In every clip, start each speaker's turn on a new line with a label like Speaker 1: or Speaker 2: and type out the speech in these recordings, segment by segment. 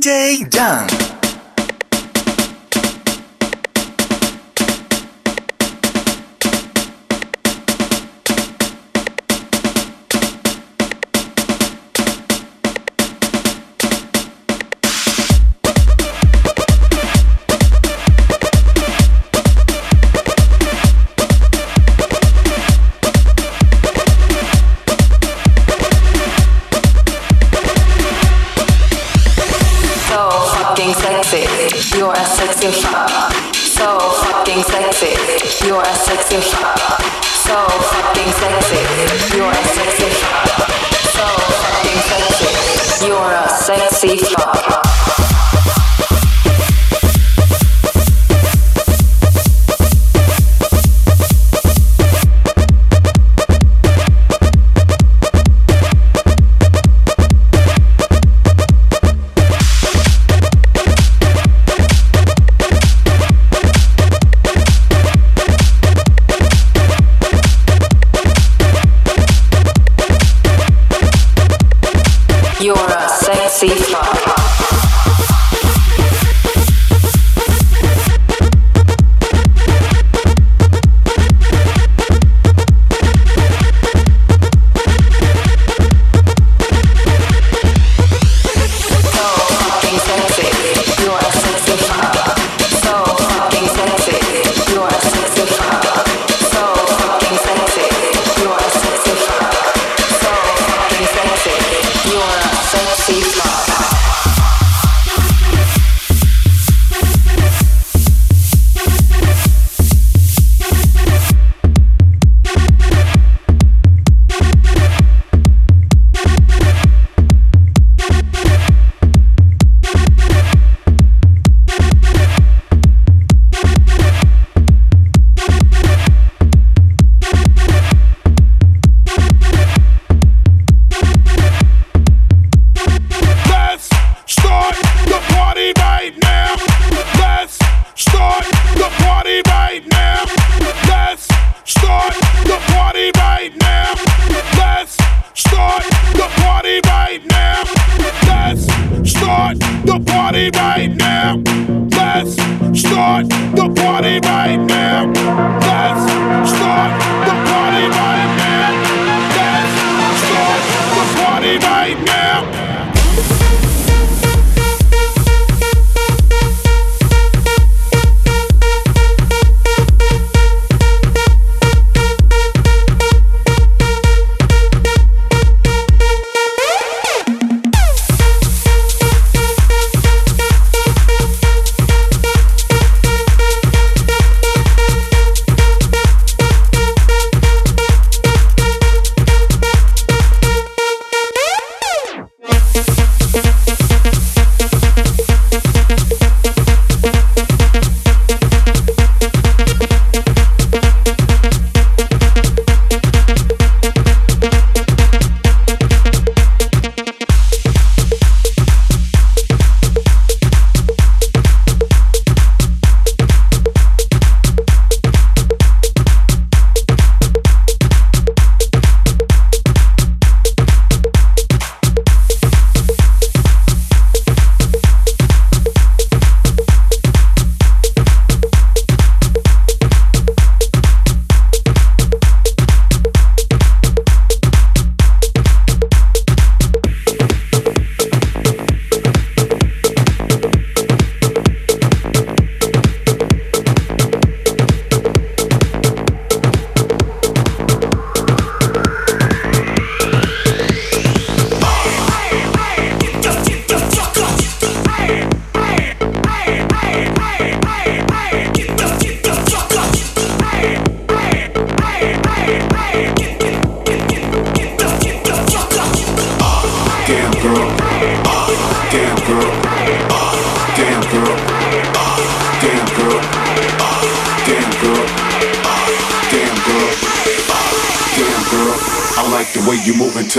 Speaker 1: Everyday
Speaker 2: Dunk.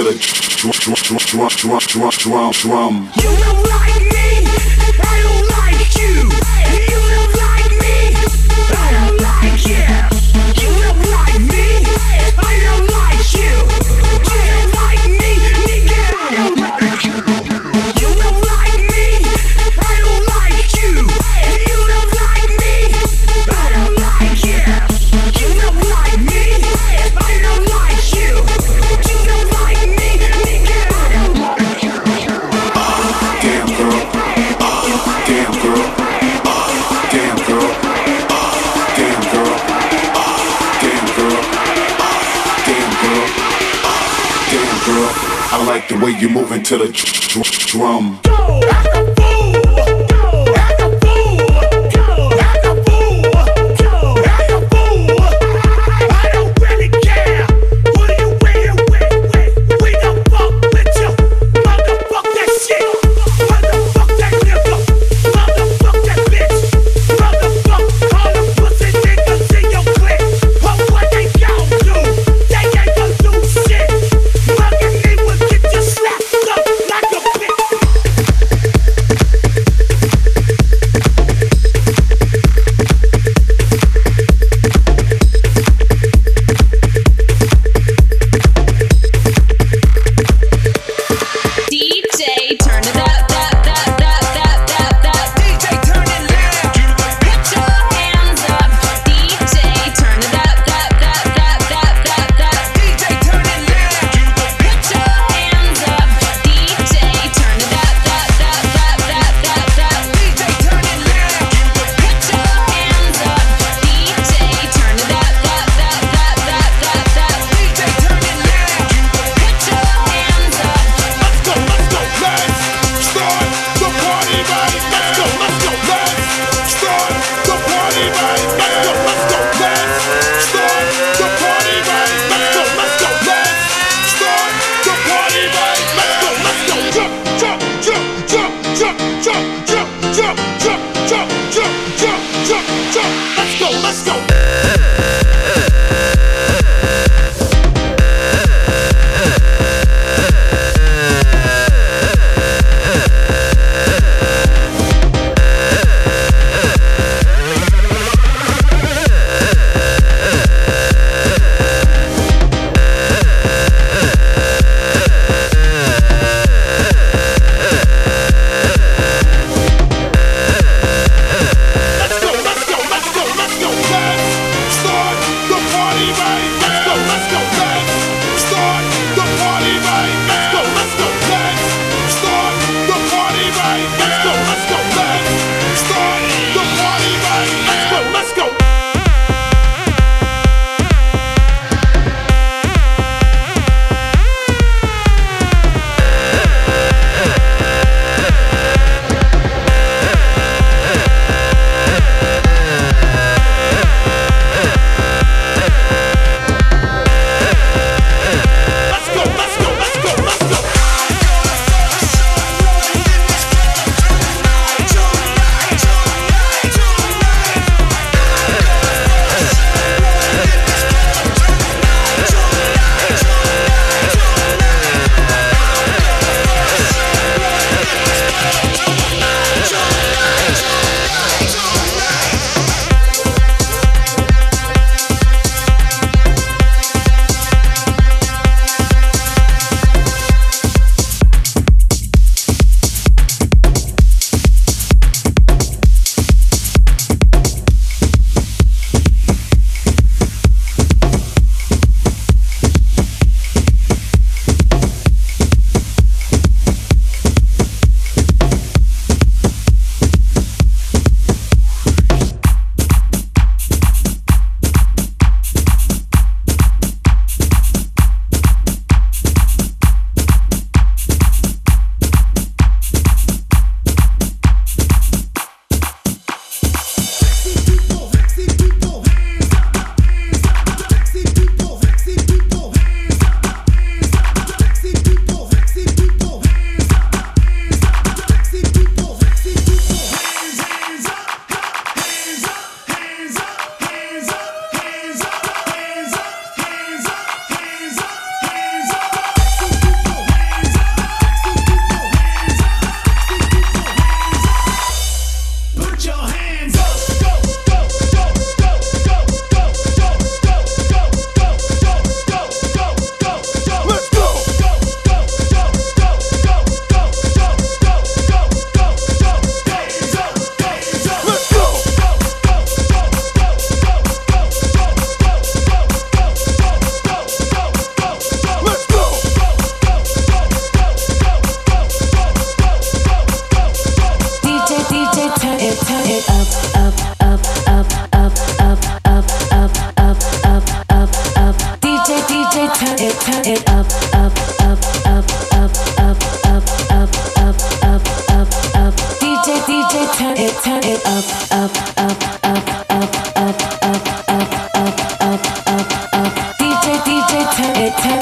Speaker 2: to the drum, drum, drum, drum, drum, drum.
Speaker 3: You know right now.
Speaker 2: Way you moving to the dr- dr- drum.
Speaker 3: Go,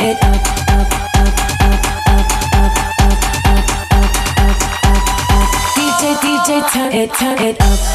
Speaker 4: DJ, DJ, turn it, turn it up.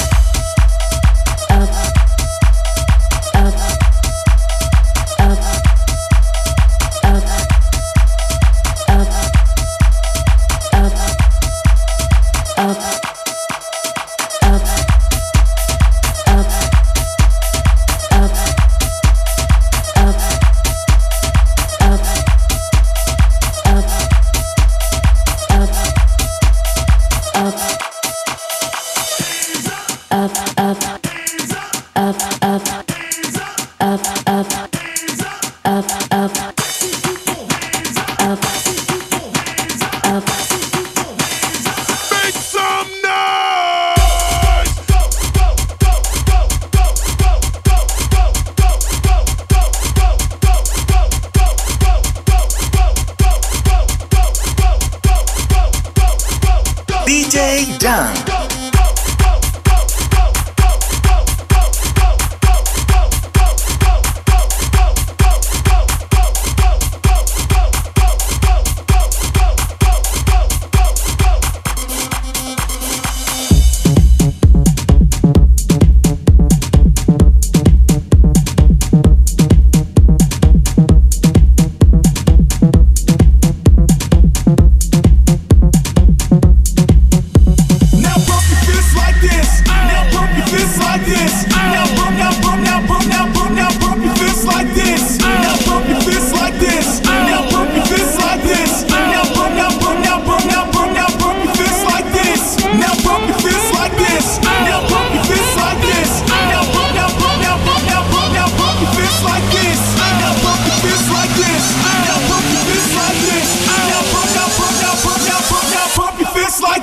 Speaker 1: done.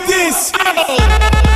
Speaker 5: this.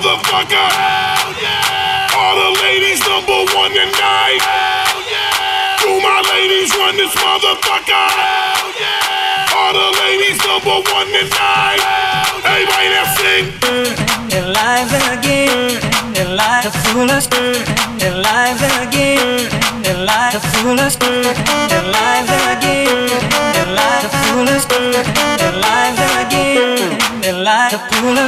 Speaker 2: motherfucker. Hell yeah. All the ladies number one tonight. Hell yeah. Do my ladies run this motherfucker. Hell yeah. All the ladies number one tonight. Everybody now sing.
Speaker 6: And live again.
Speaker 2: And life the
Speaker 4: foolest. And live again. And life the foolest. And live
Speaker 7: again. like
Speaker 8: a pull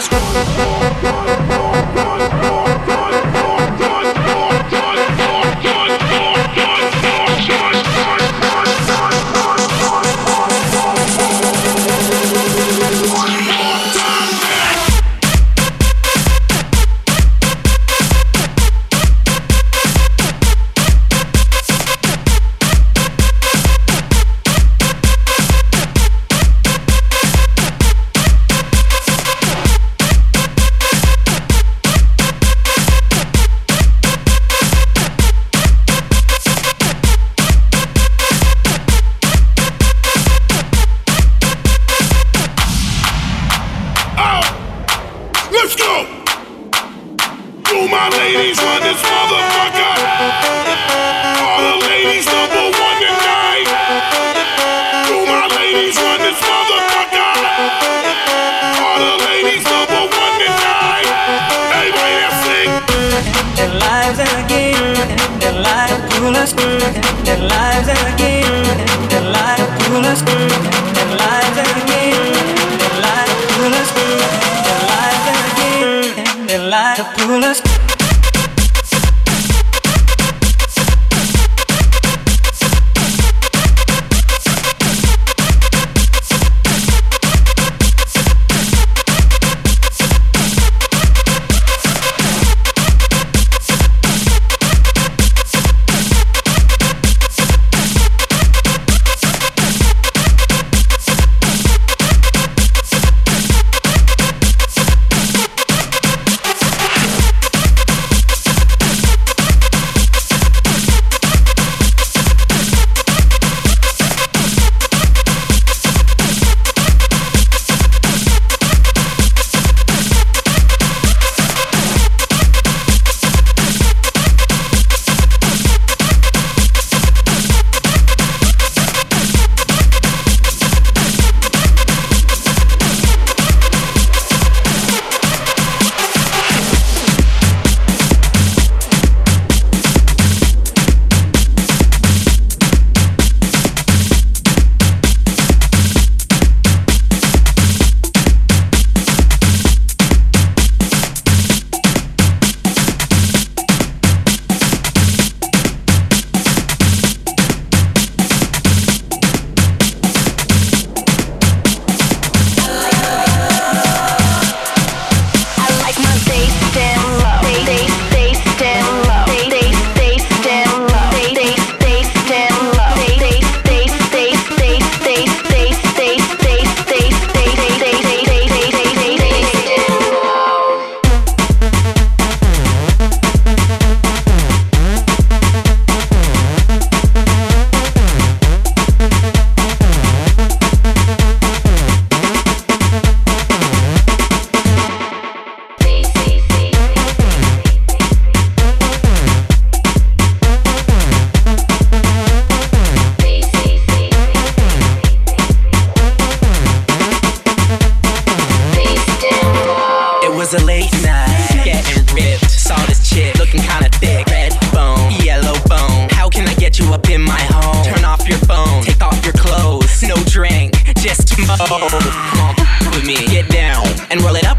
Speaker 8: with me. Get down and roll it up.